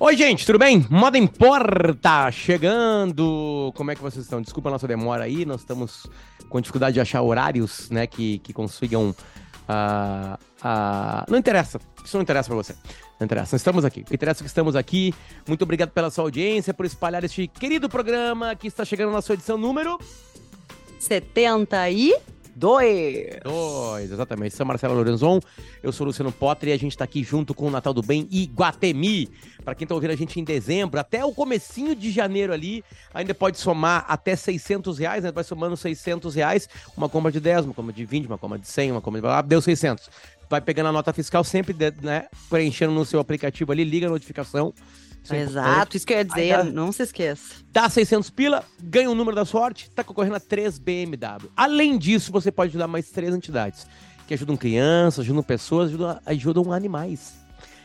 Oi, gente, tudo bem? Moda Importa chegando. Como é que vocês estão? Desculpa a nossa demora aí, nós estamos com dificuldade de achar horários, né, que, que consigam. Uh, uh... Não interessa, isso não interessa pra você. Não interessa, estamos aqui. Interessa que estamos aqui. Muito obrigado pela sua audiência, por espalhar este querido programa que está chegando na sua edição número 70 e Dois. Dois, exatamente. Sou Marcelo Lorenzon, eu sou Luciano Potter e a gente está aqui junto com o Natal do Bem e Guatemi. Para quem está ouvindo a gente em dezembro, até o comecinho de janeiro ali, ainda pode somar até 600 reais, né? Vai somando 600 reais, uma compra de 10, uma compra de 20, uma compra de 100, uma compra de... Ah, deu 600. Vai pegando a nota fiscal sempre, né? Preenchendo no seu aplicativo ali, liga a notificação é Exato, isso que eu ia dizer, dá, não se esqueça. Dá 600 pila, ganha o número da sorte, tá concorrendo a 3 BMW. Além disso, você pode ajudar mais três entidades, que ajudam crianças, ajudam pessoas, ajudam, ajudam animais.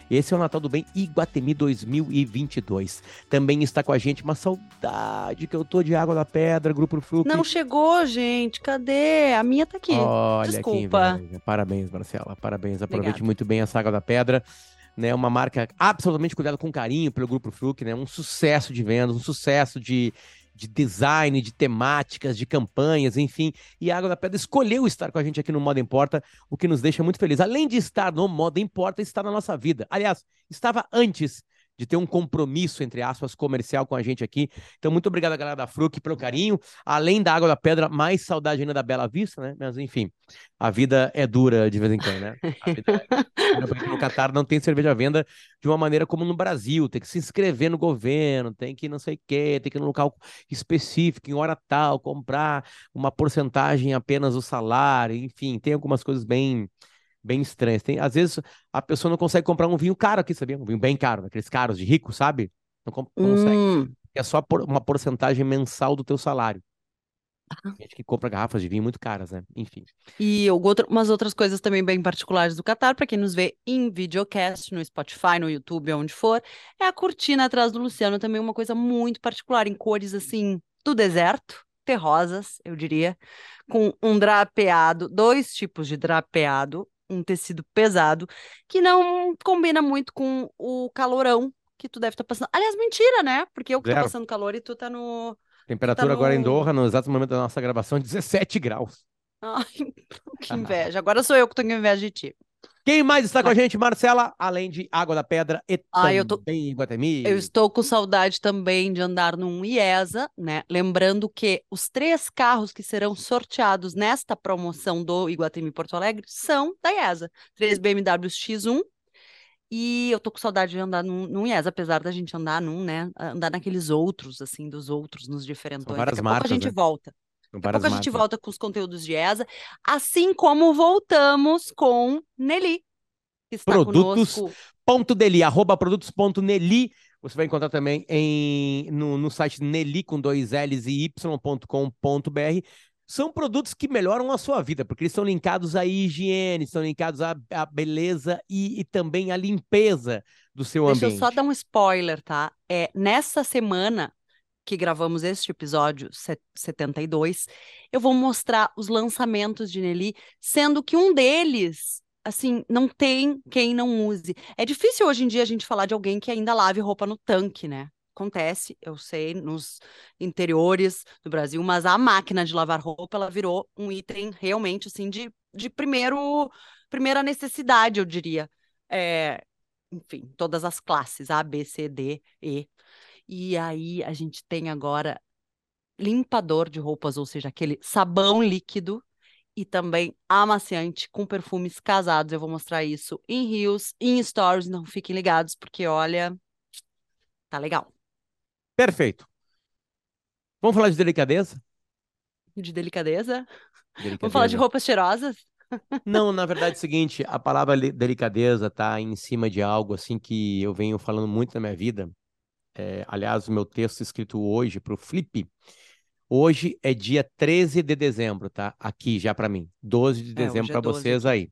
Esse é o Natal do Bem Iguatemi 2022. Também está com a gente uma saudade que eu tô de Água da Pedra, Grupo Fruc. Não chegou, gente. Cadê? A minha tá aqui. Olha Desculpa. Parabéns, Marcela. Parabéns. Aproveite Obrigada. muito bem essa Água da Pedra né? Uma marca absolutamente cuidada com carinho pelo Grupo Fruc, né? Um sucesso de vendas, um sucesso de, de design, de temáticas, de campanhas, enfim. E a Água da Pedra escolheu estar com a gente aqui no Moda Importa, o que nos deixa muito feliz. Além de estar no Moda Importa, está na nossa vida. Aliás, estava antes de ter um compromisso, entre aspas, comercial com a gente aqui. Então, muito obrigado, galera da Fruc, pelo carinho. Além da água da pedra, mais saudade ainda da Bela Vista, né? Mas, enfim, a vida é dura de vez em quando, né? A vida é... Porque no Catar não tem cerveja à venda de uma maneira como no Brasil. Tem que se inscrever no governo, tem que não sei o quê, tem que ir no local específico, em hora tal, comprar uma porcentagem apenas do salário, enfim, tem algumas coisas bem bem estranhas. Tem, às vezes a pessoa não consegue comprar um vinho caro aqui, sabia? Um vinho bem caro, aqueles caros de rico, sabe? Não, consegue. Hum. É só por, uma porcentagem mensal do teu salário. Tem gente que compra garrafas de vinho muito caras, né? Enfim. E outro, umas outras coisas também bem particulares do Qatar, para quem nos vê em videocast, no Spotify, no YouTube, onde for, é a cortina atrás do Luciano, também uma coisa muito particular, em cores assim, do deserto, terrosas, eu diria, com um drapeado, dois tipos de drapeado, um tecido pesado, que não combina muito com o calorão que tu deve estar tá passando. Aliás, mentira, né? Porque eu que Zero. tô passando calor e tu tá no. Temperatura tá no... agora em Doha, no exato momento da nossa gravação, 17 graus. Ai, que inveja. Agora sou eu que tô com inveja de ti. Quem mais está com a gente, Marcela? Além de Água da Pedra e ah, eu tô... também Guatemi. Eu estou com saudade também de andar num IESA, né? Lembrando que os três carros que serão sorteados nesta promoção do Iguatemi Porto Alegre são da IESA. Três BMW X1 e eu tô com saudade de andar num, num IESA, apesar da gente andar num, né? Andar naqueles outros, assim, dos outros, nos diferentes. Daqui a marcas, pouco a gente né? volta. Daqui a pouco a gente volta com os conteúdos de ESA, assim como voltamos com Nelly, que está Produtos.deli, arroba produtos.nelly. Você vai encontrar também em, no, no site Nelly com dois L's e y.com.br. São produtos que melhoram a sua vida, porque eles são linkados à higiene, são linkados à, à beleza e, e, também à limpeza do seu Deixa ambiente. Deixa eu só dar um spoiler, tá? É, nessa semana, que gravamos este episódio 72, eu vou mostrar os lançamentos de Nelly, sendo que um deles, assim, não tem quem não use. É difícil hoje em dia a gente falar de alguém que ainda lave roupa no tanque, né? Acontece, eu sei, nos interiores do Brasil, mas a máquina de lavar roupa, ela virou um item realmente, assim, de, de primeiro, primeira necessidade, eu diria. É, enfim, todas as classes, A, B, C, D, E. E aí a gente tem agora limpador de roupas, ou seja, aquele sabão líquido e também amaciante com perfumes casados. Eu vou mostrar isso em Rios, em Stories, não fiquem ligados, porque olha, tá legal. Perfeito. Vamos falar de delicadeza? De delicadeza? delicadeza. Vamos falar de roupas cheirosas? Não, na verdade é o seguinte, a palavra delicadeza tá em cima de algo assim que eu venho falando muito na minha vida, é, aliás, o meu texto escrito hoje para o Flip. Hoje é dia 13 de dezembro, tá? Aqui já para mim. 12 de é, dezembro é, para vocês aí.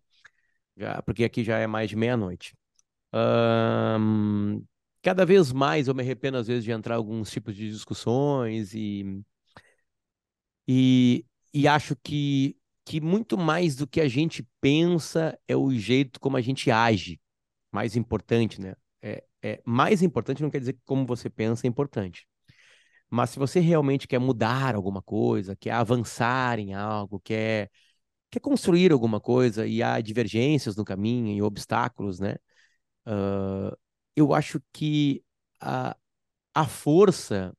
Já, porque aqui já é mais de meia-noite. Cada vez mais eu me arrependo, às vezes, de entrar em alguns tipos de discussões e, e, e acho que, que muito mais do que a gente pensa é o jeito como a gente age. Mais importante, né? É, é mais importante não quer dizer que como você pensa é importante. Mas se você realmente quer mudar alguma coisa, quer avançar em algo, quer, quer construir alguma coisa e há divergências no caminho e obstáculos, né? Uh, eu acho que a, a força.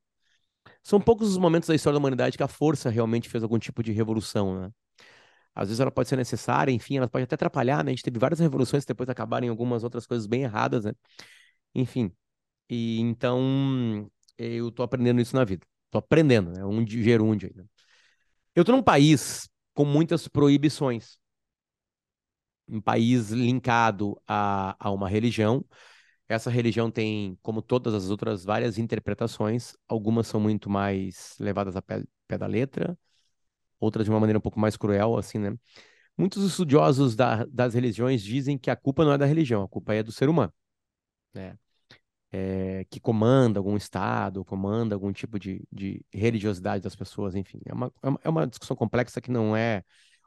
São poucos os momentos da história da humanidade que a força realmente fez algum tipo de revolução, né? Às vezes ela pode ser necessária, enfim, ela pode até atrapalhar, né? A gente teve várias revoluções que depois acabaram em algumas outras coisas bem erradas, né? Enfim. E então eu tô aprendendo isso na vida. Tô aprendendo, né? Um gerúndio ainda. Eu tô num país com muitas proibições. Um país linkado a, a uma religião. Essa religião tem, como todas as outras, várias interpretações. Algumas são muito mais levadas a pé, pé da letra, outras de uma maneira um pouco mais cruel, assim, né? Muitos estudiosos da, das religiões dizem que a culpa não é da religião, a culpa é do ser humano, né? É, que comanda algum estado, comanda algum tipo de, de religiosidade das pessoas, enfim. É uma, é uma é discussão complexa que não é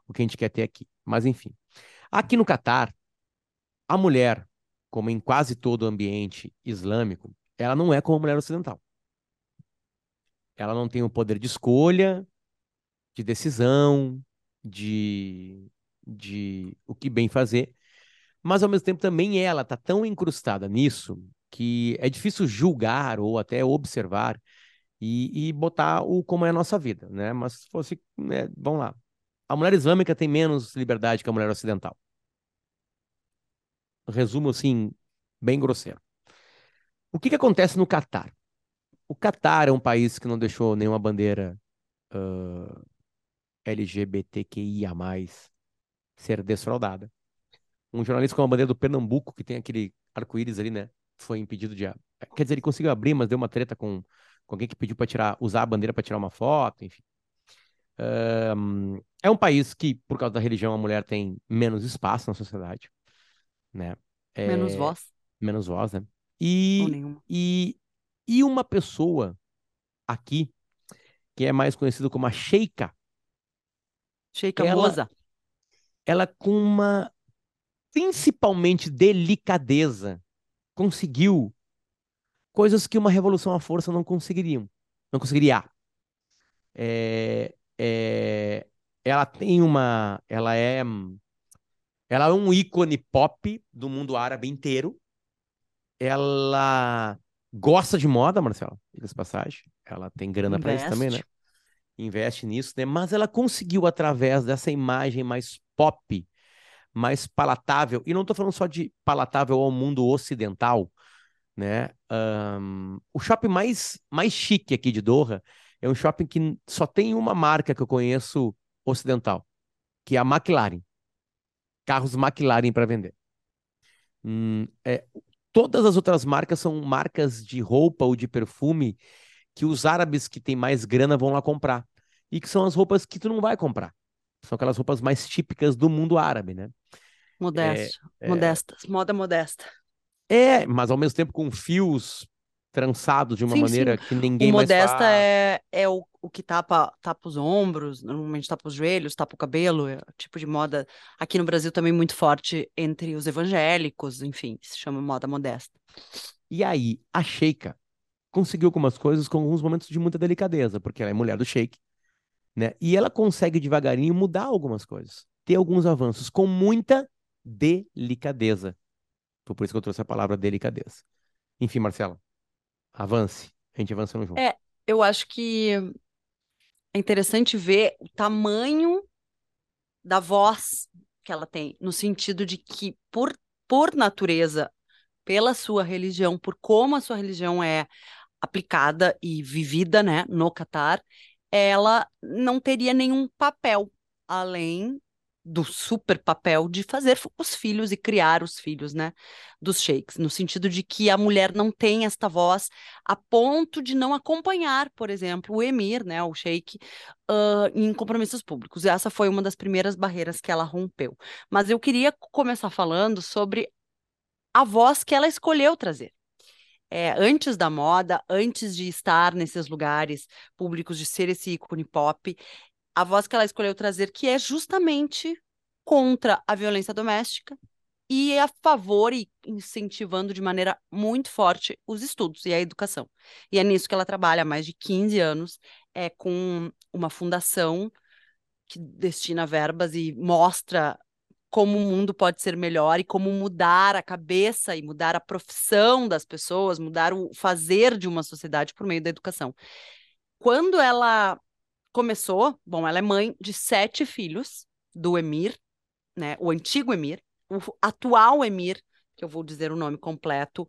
o que a gente quer ter aqui. Mas, enfim. Aqui no Catar, a mulher, como em quase todo ambiente islâmico, ela não é como a mulher ocidental. Ela não tem o poder de escolha, de decisão, de, de o que bem fazer, mas ao mesmo tempo também ela está tão incrustada nisso que é difícil julgar ou até observar e, e botar o como é a nossa vida, né? Mas se fosse, né, vamos lá, a mulher islâmica tem menos liberdade que a mulher ocidental. Resumo assim, bem grosseiro. O que, que acontece no Catar? O Catar é um país que não deixou nenhuma bandeira uh, LGBTQIA+, ser desfraudada. Um jornalista com a bandeira do Pernambuco, que tem aquele arco-íris ali, né? Foi impedido de... Quer dizer, ele conseguiu abrir, mas deu uma treta com, com alguém que pediu para tirar, usar a bandeira para tirar uma foto, enfim. É um país que, por causa da religião, a mulher tem menos espaço na sociedade, né? É... Menos voz. Menos voz, né? E, e, e uma pessoa aqui, que é mais conhecida como a Sheikha ela, Moza. Ela com uma principalmente delicadeza conseguiu coisas que uma revolução à força não conseguiriam, não conseguiria. É, é, ela tem uma, ela é, ela é um ícone pop do mundo árabe inteiro. Ela gosta de moda, Marcela, diga passagem. Ela tem grana para isso também, né? investe nisso, né? Mas ela conseguiu, através dessa imagem mais pop, mais palatável, e não estou falando só de palatável ao mundo ocidental, né? Um, o shopping mais, mais chique aqui de Doha é um shopping que só tem uma marca que eu conheço ocidental, que é a McLaren. Carros McLaren para vender. Hum, é, todas as outras marcas são marcas de roupa ou de perfume que os árabes que têm mais grana vão lá comprar. E que são as roupas que tu não vai comprar. São aquelas roupas mais típicas do mundo árabe, né? Modesto, é, é. modestas, é... moda modesta. É, mas ao mesmo tempo com fios trançados de uma sim, maneira sim. que ninguém o mais modesta faz. é, é o, o que tapa, tapa os ombros, normalmente tapa os joelhos, tapa o cabelo, é tipo de moda aqui no Brasil também muito forte entre os evangélicos, enfim, se chama moda modesta. E aí, a Sheikha conseguiu algumas coisas com alguns momentos de muita delicadeza, porque ela é mulher do Sheik, né? E ela consegue devagarinho mudar algumas coisas, ter alguns avanços com muita delicadeza. Foi por isso que eu trouxe a palavra delicadeza. Enfim, Marcela, avance. A gente avançando junto. É, eu acho que é interessante ver o tamanho da voz que ela tem, no sentido de que, por, por natureza, pela sua religião, por como a sua religião é aplicada e vivida, né, no Catar, ela não teria nenhum papel além do super papel de fazer os filhos e criar os filhos, né, dos sheiks, no sentido de que a mulher não tem esta voz a ponto de não acompanhar, por exemplo, o emir, né, o sheik, uh, em compromissos públicos. Essa foi uma das primeiras barreiras que ela rompeu. Mas eu queria começar falando sobre a voz que ela escolheu trazer é, antes da moda, antes de estar nesses lugares públicos, de ser esse ícone pop, a voz que ela escolheu trazer, que é justamente contra a violência doméstica e a favor e incentivando de maneira muito forte os estudos e a educação. E é nisso que ela trabalha há mais de 15 anos, é com uma fundação que destina verbas e mostra como o mundo pode ser melhor e como mudar a cabeça e mudar a profissão das pessoas, mudar o fazer de uma sociedade por meio da educação. Quando ela começou, bom, ela é mãe de sete filhos do Emir, né, o antigo Emir, o atual Emir, que eu vou dizer o nome completo.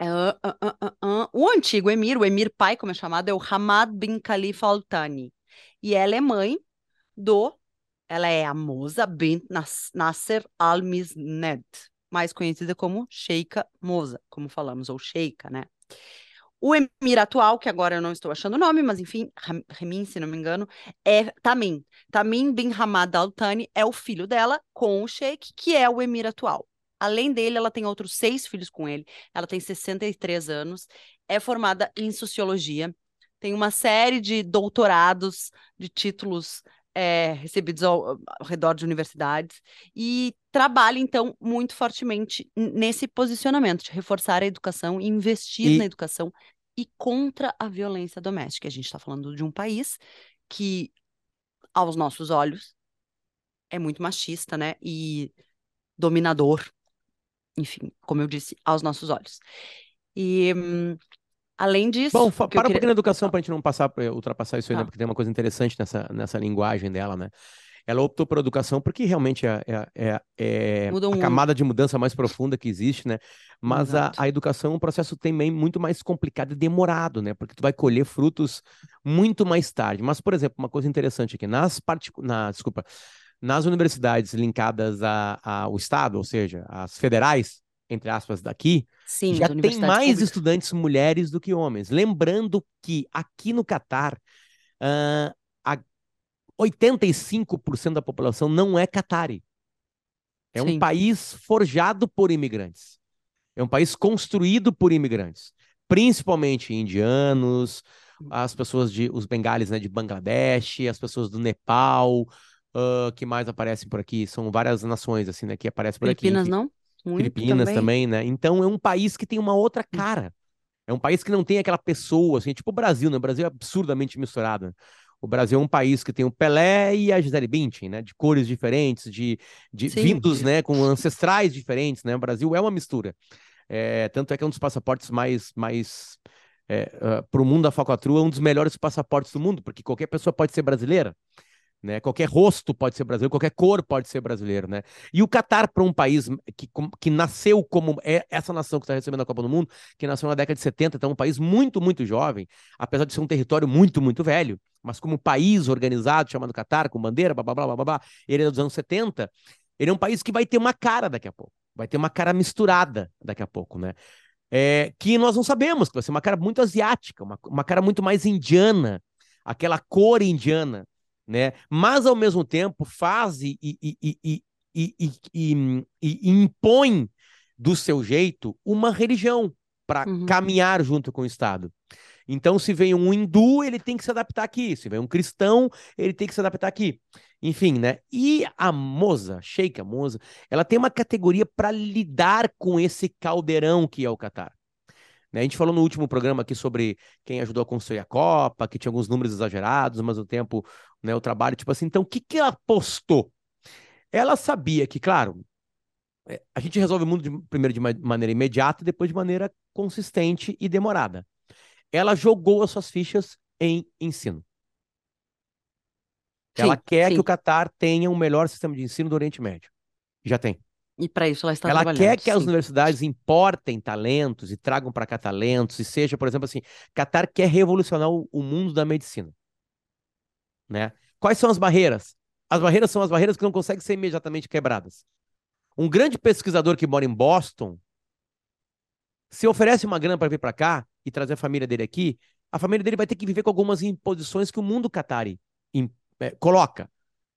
Uh, uh, uh, o antigo Emir, o Emir pai, como é chamado, é o Hamad bin Khalifa Al Thani. E ela é mãe do ela é a Moza bint Nasser al-Misned, mais conhecida como Sheikha Moza, como falamos, ou Sheikha, né? O emir atual, que agora eu não estou achando o nome, mas enfim, Remin, se não me engano, é Tamim. Tamim bin Hamad al-Thani é o filho dela com o Sheikh, que é o emir atual. Além dele, ela tem outros seis filhos com ele. Ela tem 63 anos, é formada em sociologia, tem uma série de doutorados, de títulos é, recebidos ao, ao, redor de universidades e trabalha, então, muito fortemente nesse posicionamento de reforçar a educação investir e... na educação e contra a violência doméstica. A gente está falando de um país que, aos nossos olhos, é muito machista, né? E dominador, enfim, como eu disse, aos nossos olhos. E hum, Além disso. Bom, para queria... um pouquinho na educação para a gente não passar, ultrapassar isso aí, né? Porque tem uma coisa interessante nessa, nessa linguagem dela, né? Ela optou por educação porque realmente é, é, é, é a camada de mudança mais profunda que existe, né? Mas a, a, educação é um processo também muito mais complicado e demorado, né? Porque tu vai colher frutos muito mais tarde. Mas, por exemplo, uma coisa interessante aqui, nas partic... na, desculpa, nas universidades linkadas ao Estado, ou seja, as federais, entre aspas, daqui, Sim, já tem mais públicas. estudantes mulheres do que homens. Lembrando que aqui no Catar, uh, a 85% da população não é catari. É Sim. um país forjado por imigrantes. É um país construído por imigrantes, principalmente indianos, as pessoas de os bengalis né, de Bangladesh, as pessoas do Nepal, uh, que mais aparecem por aqui. São várias nações assim, né, que aparecem por Filipinas, aqui. Filipinas não? Muito Filipinas também. também, né? Então é um país que tem uma outra hum. cara. É um país que não tem aquela pessoa, assim, tipo o Brasil, né? O Brasil é absurdamente misturado. Né? O Brasil é um país que tem o Pelé e a Gisele Bündchen, né? De cores diferentes, de, de vindos, né? Com ancestrais diferentes, né? O Brasil é uma mistura. É, tanto é que é um dos passaportes mais, mais é, uh, para o mundo da falcatrua, é um dos melhores passaportes do mundo, porque qualquer pessoa pode ser brasileira. Né? Qualquer rosto pode ser brasileiro, qualquer cor pode ser brasileiro, né? E o Catar, para um país que, que nasceu como é essa nação que está recebendo a Copa do Mundo, que nasceu na década de 70, então um país muito, muito jovem, apesar de ser um território muito, muito velho, mas como país organizado, chamado Catar, com bandeira, blá, blá, blá, blá, blá, ele é dos anos 70, ele é um país que vai ter uma cara daqui a pouco, vai ter uma cara misturada daqui a pouco, né? É, que nós não sabemos, que vai ser uma cara muito asiática, uma, uma cara muito mais indiana, aquela cor indiana, né? Mas ao mesmo tempo faz e, e, e, e, impõe do seu jeito uma religião para uhum. caminhar junto com o Estado. Então, se vem um hindu, ele tem que se adaptar aqui. Se vem um cristão, ele tem que se adaptar aqui. Enfim, né? E a Moza, Sheikha Moza, ela tem uma categoria para lidar com esse caldeirão que é o Catar. Né? A gente falou no último programa aqui sobre quem ajudou a construir a Copa, que tinha alguns números exagerados, mas o tempo, né, o trabalho, tipo assim. Então, o que, que ela postou? Ela sabia que, claro, é, a gente resolve o mundo de, primeiro de maneira imediata e depois de maneira consistente e demorada. Ela jogou as suas fichas em ensino. Sim, ela quer sim. que o Catar tenha o um melhor sistema de ensino do Oriente Médio. Já tem. E para isso ela está ela trabalhando. Ela quer que sim. as universidades importem talentos e tragam para cá talentos, e seja, por exemplo, assim, Qatar quer revolucionar o, o mundo da medicina. Né? Quais são as barreiras? As barreiras são as barreiras que não conseguem ser imediatamente quebradas. Um grande pesquisador que mora em Boston, se oferece uma grana para vir para cá e trazer a família dele aqui, a família dele vai ter que viver com algumas imposições que o mundo catari é, coloca.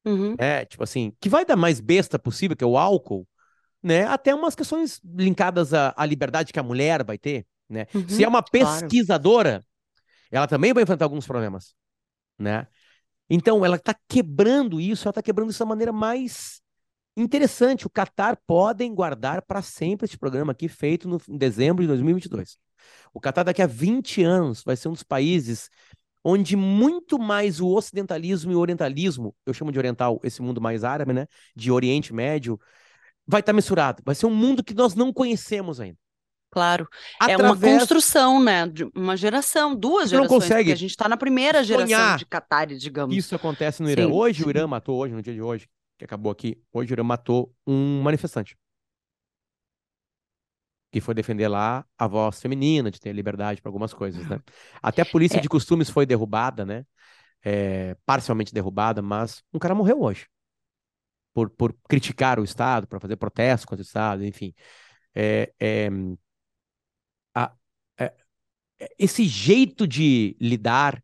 Uhum. É, tipo assim, que vai dar mais besta possível, que é o álcool, né? Até umas questões linkadas à, à liberdade que a mulher vai ter, né? Uhum, Se é uma pesquisadora, claro. ela também vai enfrentar alguns problemas, né? Então, ela está quebrando isso, ela está quebrando isso da maneira mais interessante, o Qatar podem guardar para sempre esse programa aqui feito no, em dezembro de 2022. O Qatar daqui a 20 anos vai ser um dos países onde muito mais o ocidentalismo e o orientalismo, eu chamo de oriental esse mundo mais árabe, né, de Oriente Médio, vai estar tá misturado. Vai ser um mundo que nós não conhecemos ainda. Claro. Através... É uma construção, né? De uma geração, duas gerações. Não consegue a gente está na primeira geração de Qatares, digamos. Isso acontece no Irã. Sim, hoje, sim. o Irã matou, hoje, no dia de hoje, que acabou aqui, hoje o Irã matou um manifestante. Que foi defender lá a voz feminina, de ter liberdade para algumas coisas, né? Até a polícia é. de costumes foi derrubada, né? É, parcialmente derrubada, mas um cara morreu hoje. Por, por criticar o Estado, para fazer protesto contra o Estado, enfim. É, é, a, é, é, esse jeito de lidar,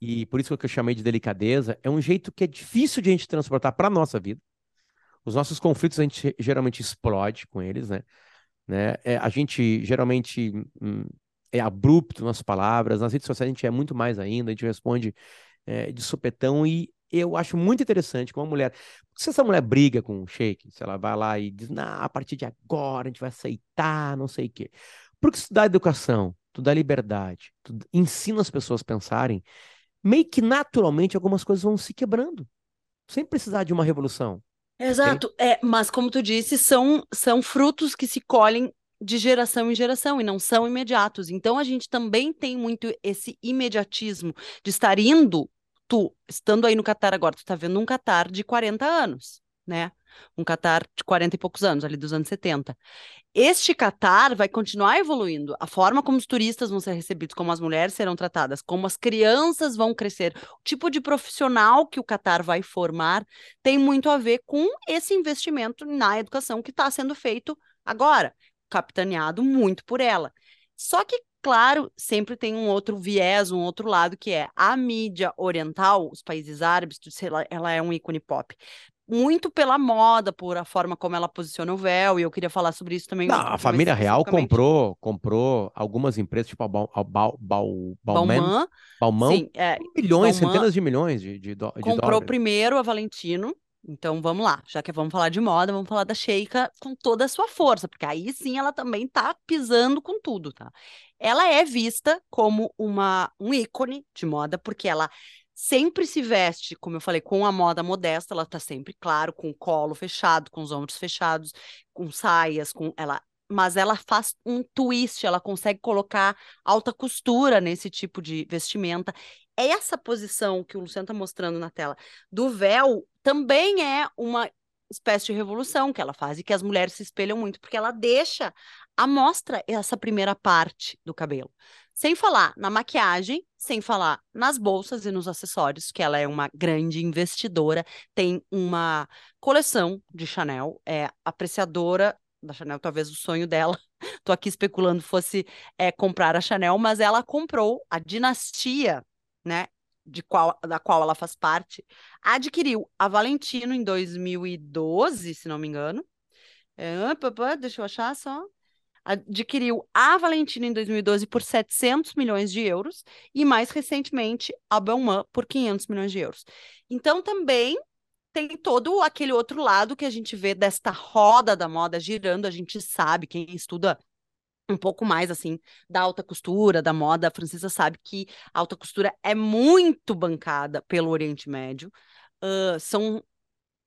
e por isso que eu chamei de delicadeza, é um jeito que é difícil de a gente transportar para a nossa vida. Os nossos conflitos a gente geralmente explode com eles, né? né? É, a gente geralmente hum, é abrupto nas palavras, nas redes sociais a gente é muito mais ainda, a gente responde é, de supetão e eu acho muito interessante como uma mulher. Se essa mulher briga com o Sheik, se ela vai lá e diz, não, a partir de agora a gente vai aceitar, não sei o quê. Porque se tu dá educação, tu dá liberdade, tu ensina as pessoas a pensarem, meio que naturalmente algumas coisas vão se quebrando, sem precisar de uma revolução. Exato, é, mas como tu disse, são, são frutos que se colhem de geração em geração e não são imediatos. Então a gente também tem muito esse imediatismo de estar indo, tu, estando aí no Catar agora, tu tá vendo um Catar de 40 anos, né? Um Catar de 40 e poucos anos, ali dos anos 70. Este Catar vai continuar evoluindo. A forma como os turistas vão ser recebidos, como as mulheres serão tratadas, como as crianças vão crescer, o tipo de profissional que o Catar vai formar, tem muito a ver com esse investimento na educação que está sendo feito agora, capitaneado muito por ela. Só que, claro, sempre tem um outro viés, um outro lado, que é a mídia oriental, os países árabes, ela é um ícone pop muito pela moda, por a forma como ela posiciona o véu, e eu queria falar sobre isso também. Não, a família real comprou, comprou algumas empresas, tipo a Bal, Bal, Sim, é, milhões, centenas de milhões de, de, de comprou dólares. primeiro a Valentino, então vamos lá, já que vamos falar de moda, vamos falar da Sheikha com toda a sua força, porque aí sim ela também tá pisando com tudo, tá? Ela é vista como uma um ícone de moda porque ela sempre se veste, como eu falei, com a moda modesta, ela tá sempre, claro, com o colo fechado, com os ombros fechados, com saias, com ela, mas ela faz um twist, ela consegue colocar alta costura nesse tipo de vestimenta. Essa posição que o Luciano tá mostrando na tela do véu também é uma espécie de revolução que ela faz e que as mulheres se espelham muito, porque ela deixa a mostra essa primeira parte do cabelo. Sem falar na maquiagem, sem falar nas bolsas e nos acessórios, que ela é uma grande investidora, tem uma coleção de Chanel, é apreciadora da Chanel, talvez o sonho dela. Tô aqui especulando fosse é, comprar a Chanel, mas ela comprou a dinastia, né? De qual, da qual ela faz parte, adquiriu a Valentino em 2012, se não me engano. É, deixa eu achar só adquiriu a Valentina em 2012 por 700 milhões de euros e mais recentemente a Belman por 500 milhões de euros. Então também tem todo aquele outro lado que a gente vê desta roda da moda girando, a gente sabe, quem estuda um pouco mais assim da alta costura, da moda francesa sabe que a alta costura é muito bancada pelo Oriente Médio. Uh, são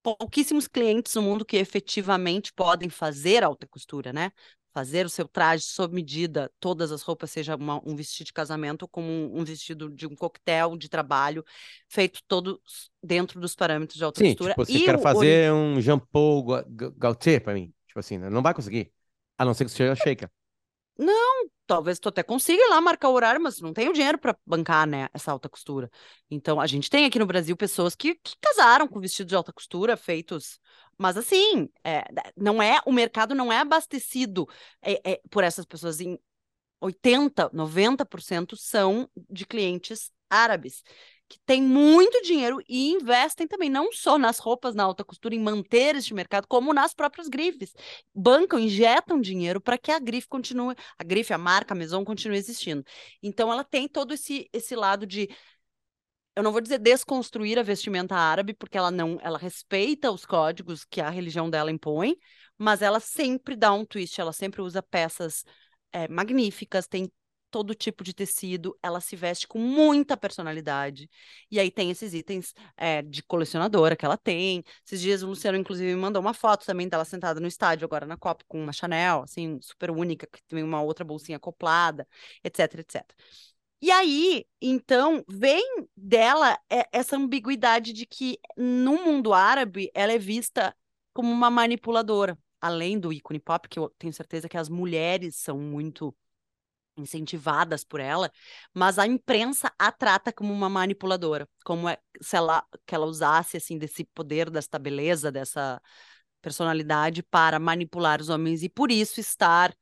pouquíssimos clientes no mundo que efetivamente podem fazer alta costura, né? fazer o seu traje sob medida, todas as roupas, seja uma, um vestido de casamento como um, um, vestido de um coquetel de trabalho, feito todo dentro dos parâmetros de alta Sim, costura. Tipo, você quer fazer um Jean Paul Gaultier para mim, tipo assim, né? não vai conseguir, a não ser que seja shaker. Não, talvez tu até consiga lá marcar o horário, mas não tenho dinheiro para bancar, né, essa alta costura. Então, a gente tem aqui no Brasil pessoas que, que casaram com vestidos de alta costura feitos mas assim, é, não é o mercado não é abastecido é, é, por essas pessoas. Em 80, 90% são de clientes árabes que têm muito dinheiro e investem também, não só nas roupas na alta costura, em manter este mercado, como nas próprias grifes. Bancam, injetam dinheiro para que a grife continue, a grife, a marca, a Maison continue existindo. Então, ela tem todo esse, esse lado de eu não vou dizer desconstruir a vestimenta árabe, porque ela não, ela respeita os códigos que a religião dela impõe, mas ela sempre dá um twist, ela sempre usa peças é, magníficas, tem todo tipo de tecido, ela se veste com muita personalidade. E aí tem esses itens é, de colecionadora que ela tem. Esses dias o Luciano, inclusive, me mandou uma foto também dela sentada no estádio, agora na Copa, com uma Chanel, assim, super única, que tem uma outra bolsinha acoplada, etc, etc. E aí, então, vem dela é, essa ambiguidade de que no mundo árabe ela é vista como uma manipuladora, além do ícone pop, que eu tenho certeza que as mulheres são muito incentivadas por ela, mas a imprensa a trata como uma manipuladora, como é, se ela que ela usasse assim desse poder, dessa beleza, dessa personalidade para manipular os homens e por isso estar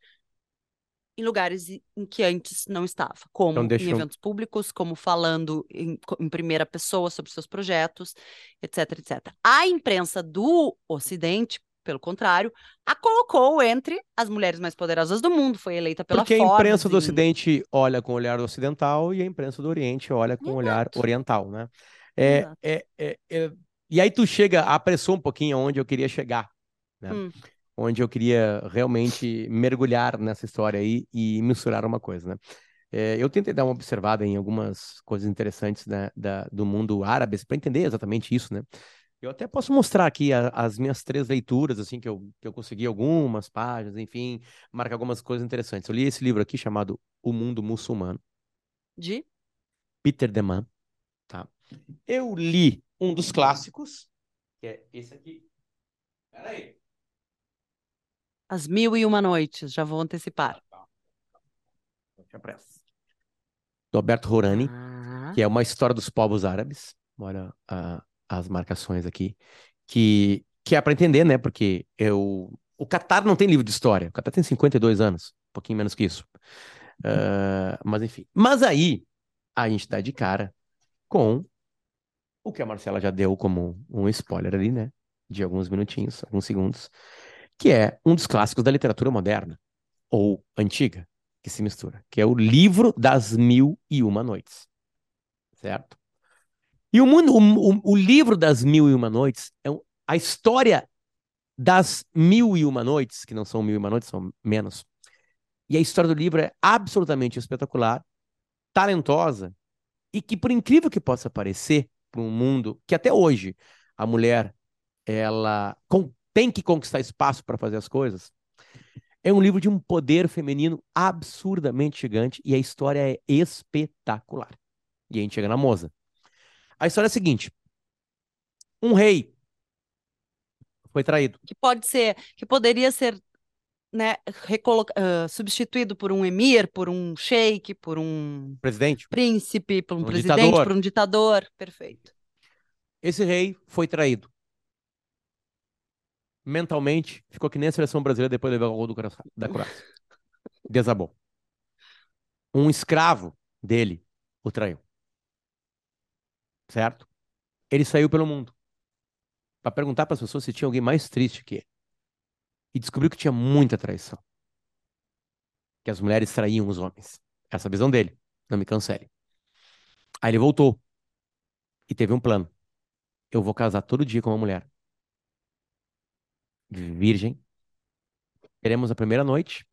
em lugares em que antes não estava, como então, deixa em eventos públicos, como falando em, em, primeira pessoa sobre seus projetos, etc, etc. A imprensa do Ocidente, pelo contrário, a colocou entre as mulheres mais poderosas do mundo, foi eleita pela Porque Forbes, a imprensa do Ocidente olha com o olhar ocidental e a imprensa do Oriente olha com o olhar oriental, né? É, é, é, é, e aí tu chega, apressou um pouquinho onde eu queria chegar, né? Hum onde eu queria realmente mergulhar nessa história aí e misturar uma coisa, né? É, eu tentei dar uma observada em algumas coisas interessantes né, da, do mundo árabe para entender exatamente isso, né? Eu até posso mostrar aqui a, as minhas três leituras, assim, que eu, que eu consegui algumas páginas, enfim, marcar algumas coisas interessantes. Eu li esse livro aqui chamado O Mundo Muçulmano. De? Peter Deman, tá? Eu li um dos clássicos, que é esse aqui. Peraí. As Mil e Uma Noites, já vou antecipar. Do Alberto Rorani, ah. que é uma história dos povos árabes. Olha uh, as marcações aqui. Que, que é para entender, né? Porque eu, o Catar não tem livro de história. O Catar tem 52 anos, um pouquinho menos que isso. Uh, mas enfim. Mas aí, a gente dá de cara com o que a Marcela já deu como um spoiler ali, né? De alguns minutinhos, alguns segundos que é um dos clássicos da literatura moderna, ou antiga, que se mistura, que é o Livro das Mil e Uma Noites. Certo? E o, mundo, o, o, livro das Mil e Uma Noites é um, a história das Mil e Uma Noites, que não são Mil e Uma Noites, são menos. E a história do livro é absolutamente espetacular, talentosa, e que, por incrível que possa parecer, para um mundo que até hoje a mulher ela tem que conquistar espaço para fazer as coisas. É um livro de um poder feminino absurdamente gigante e a história é espetacular. E a gente chega na moça. A história é a seguinte: um rei foi traído. Que pode ser, que poderia ser né, uh, substituído por um emir, por um sheik, por um presidente, príncipe, por um, um presidente, ditador. por um ditador. Perfeito. Esse rei foi traído mentalmente, ficou que nem a seleção brasileira depois de levar o gol do, da Croácia. Desabou. Um escravo dele o traiu. Certo? Ele saiu pelo mundo para perguntar para as pessoas se tinha alguém mais triste que ele. E descobriu que tinha muita traição. Que as mulheres traíam os homens. Essa é a visão dele. Não me cancele. Aí ele voltou e teve um plano. Eu vou casar todo dia com uma mulher virgem. Teremos a primeira noite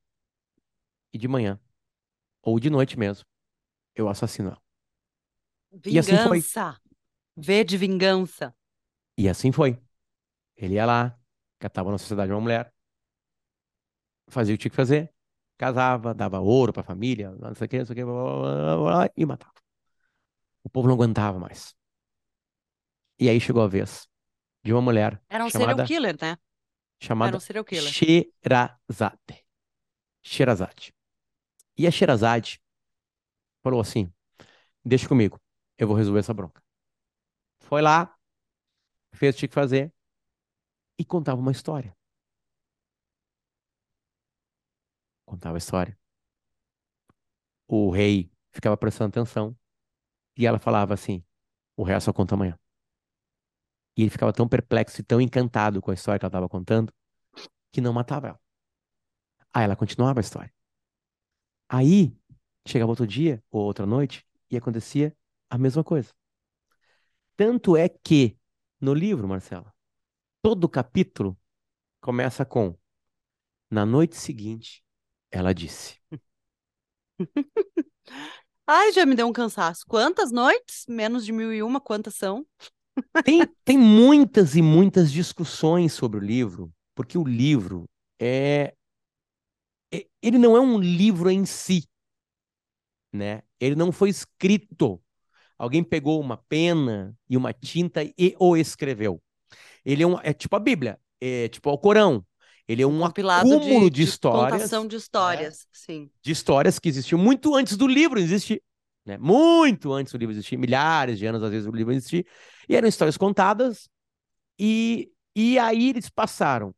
e de manhã, ou de noite mesmo, eu assassino ela. Vingança. E assim foi. V de vingança. E assim foi. Ele ia lá, catava na sociedade uma mulher, fazia o que tinha que fazer, casava, dava ouro pra família, não sei o que, não sei o que, blá, blá, blá, e matava. O povo não aguentava mais. E aí chegou a vez de uma mulher. Era um chamada... serial killer, né? chamada Sherazade. Sherazade. E a Sherazade falou assim: Deixa comigo, eu vou resolver essa bronca. Foi lá, fez o que tinha que fazer e contava uma história. Contava a história. O rei ficava prestando atenção e ela falava assim: O resto só conta amanhã. E ele ficava tão perplexo e tão encantado com a história que ela estava contando que não matava ela. Aí ela continuava a história. Aí chegava outro dia ou outra noite e acontecia a mesma coisa. Tanto é que, no livro, Marcela, todo capítulo começa com: Na noite seguinte, ela disse. Ai, já me deu um cansaço. Quantas noites? Menos de mil e uma, quantas são? Tem, tem muitas e muitas discussões sobre o livro, porque o livro é. é ele não é um livro em si, né? Ele não foi escrito. Alguém pegou uma pena e uma tinta e o escreveu. Ele é, um, é tipo a Bíblia, é tipo o Corão. Ele é um acúmulo de, de, histórias. Contação de histórias, né? sim. De histórias que existiam muito antes do livro existir. Né? Muito antes do livro existir, milhares de anos, às vezes, o livro existir. E eram histórias contadas. E, e aí eles passaram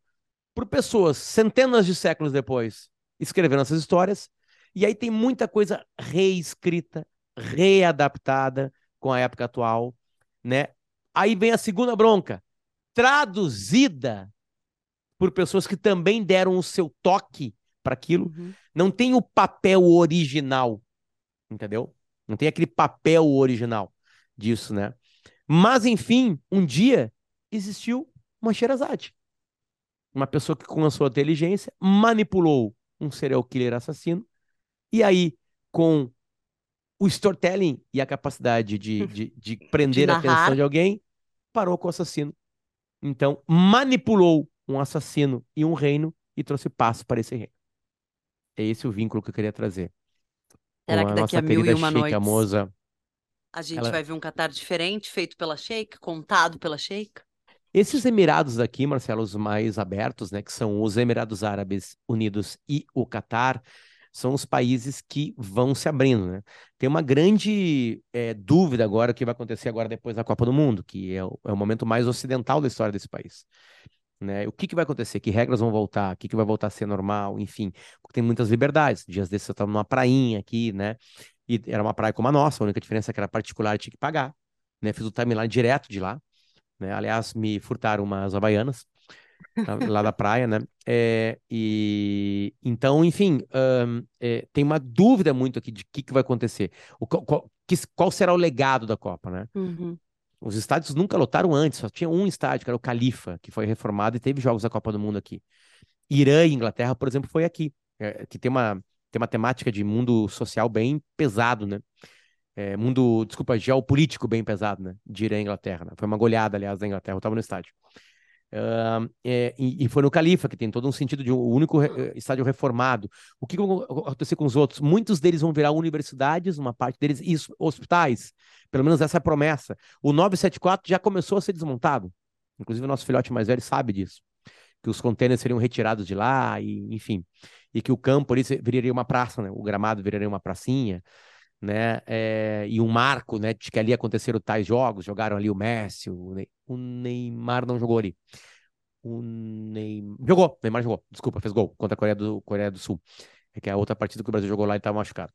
por pessoas, centenas de séculos depois, escrevendo essas histórias. E aí tem muita coisa reescrita, readaptada com a época atual, né? Aí vem a segunda bronca, traduzida por pessoas que também deram o seu toque para aquilo. Uhum. Não tem o papel original, entendeu? Não tem aquele papel original disso, né? Mas, enfim, um dia existiu uma Sherazade. Uma pessoa que com a sua inteligência manipulou um serial killer assassino. E aí, com o storytelling e a capacidade de, de, de prender de a atenção de alguém, parou com o assassino. Então, manipulou um assassino e um reino e trouxe paz para esse reino. É esse o vínculo que eu queria trazer. Será que daqui a mil e uma noites Moza, a gente ela... vai ver um Qatar diferente, feito pela Sheikh, contado pela Sheikh? Esses Emirados aqui, Marcelo, os mais abertos, né, que são os Emirados Árabes Unidos e o Qatar, são os países que vão se abrindo, né? Tem uma grande é, dúvida agora o que vai acontecer agora depois da Copa do Mundo, que é o, é o momento mais ocidental da história desse país. Né? O que, que vai acontecer? Que regras vão voltar? O que, que vai voltar a ser normal? Enfim, tem muitas liberdades. Dias desses eu estava numa prainha aqui, né? E era uma praia como a nossa, a única diferença é que era particular e tinha que pagar. Né? Fiz o timeline direto de lá. Né? Aliás, me furtaram umas havaianas lá da praia, né? É, e então, enfim, um, é, tem uma dúvida muito aqui de o que, que vai acontecer. O, qual, que, qual será o legado da Copa, né? Uhum. Os estádios nunca lotaram antes, só tinha um estádio, que era o Califa, que foi reformado e teve jogos da Copa do Mundo aqui. Irã e Inglaterra, por exemplo, foi aqui, é, que tem uma, tem uma temática de mundo social bem pesado, né? É, mundo, desculpa, geopolítico bem pesado, né? De Irã e Inglaterra. Né? Foi uma goleada, aliás, da Inglaterra, eu estava no estádio. É, e, e, foi no Califa, que tem todo um sentido de um único re, eh, estádio reformado. O que vai acontecer com os outros? Muitos deles vão virar universidades, uma parte deles, e hospitais. Pelo menos essa é a promessa. O 974 já começou a ser desmontado. Inclusive, o nosso filhote mais velho sabe disso. Que os contêineres seriam retirados de lá, e, enfim. E que o campo ali viraria uma praça, né? o gramado viraria uma pracinha. Né? É, e um marco, né, de que ali aconteceram tais jogos, jogaram ali o Messi, o, Ney, o Neymar não jogou ali. O Neymar jogou, Neymar jogou, desculpa, fez gol contra a Coreia do, Coreia do Sul. É que é a outra partida que o Brasil jogou lá e estava machucado.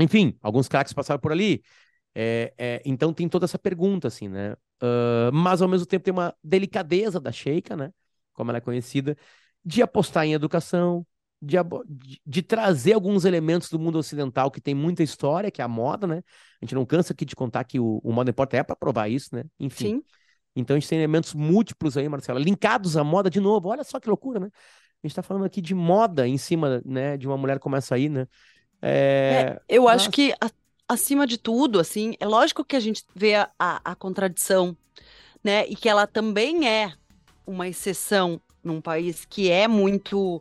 Enfim, alguns craques passaram por ali. É, é, então tem toda essa pergunta, assim, né? Uh, mas ao mesmo tempo tem uma delicadeza da Sheikha, né? Como ela é conhecida, de apostar em educação, de, de, trazer alguns elementos do mundo ocidental que tem muita história, que é a moda, né? A gente não cansa aqui de contar que o, o Moda Importa é para provar isso, né? Enfim. Sim. Então a gente tem elementos múltiplos aí, Marcela, linkados à moda de novo. Olha só que loucura, né? A gente está falando aqui de moda em cima, né, de uma mulher como essa aí, né? É... É, eu Nossa. acho que a, acima de tudo, assim, é lógico que a gente vê a, a, a contradição, né? E que ela também é uma exceção num país que é muito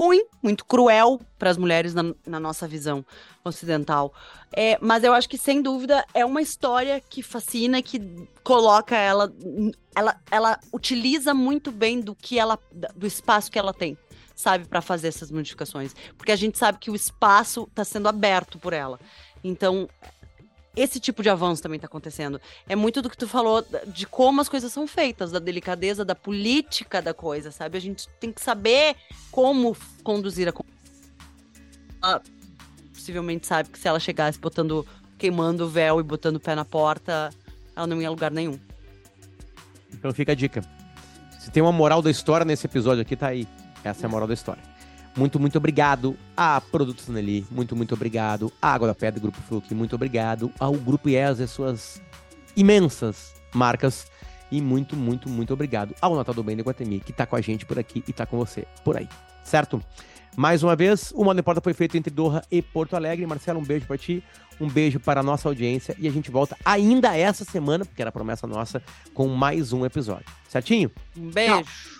ruim, muito cruel para as mulheres na, na, nossa visão ocidental. É, mas eu acho que, sem dúvida, é uma história que fascina, que coloca ela. Ela, ela utiliza muito bem do que ela. do espaço que ela tem, sabe, para fazer essas modificações. Porque a gente sabe que o espaço está sendo aberto por ela. Então, esse tipo de avanço também está acontecendo. É muito do que tu falou de como as coisas são feitas, da delicadeza, da política da coisa, sabe? A gente tem que saber como conduzir a. Ela possivelmente sabe que se ela chegasse botando, queimando o véu e botando o pé na porta, ela não ia a lugar nenhum. Então fica a dica. Se tem uma moral da história nesse episódio aqui, tá aí. Essa é a moral da história. Muito, muito obrigado a Produtos Nelly, muito, muito obrigado à Água da Pedra, Grupo Fluke, muito obrigado ao Grupo IES e suas imensas marcas. E muito, muito, muito obrigado ao Natal do Bem de Guatemi, que tá com a gente por aqui e tá com você por aí, certo? Mais uma vez, o Mano Porta foi feito entre Doha e Porto Alegre. Marcelo, um beijo para ti, um beijo para a nossa audiência e a gente volta ainda essa semana, porque era promessa nossa, com mais um episódio. Certinho? Um beijo. Tchau.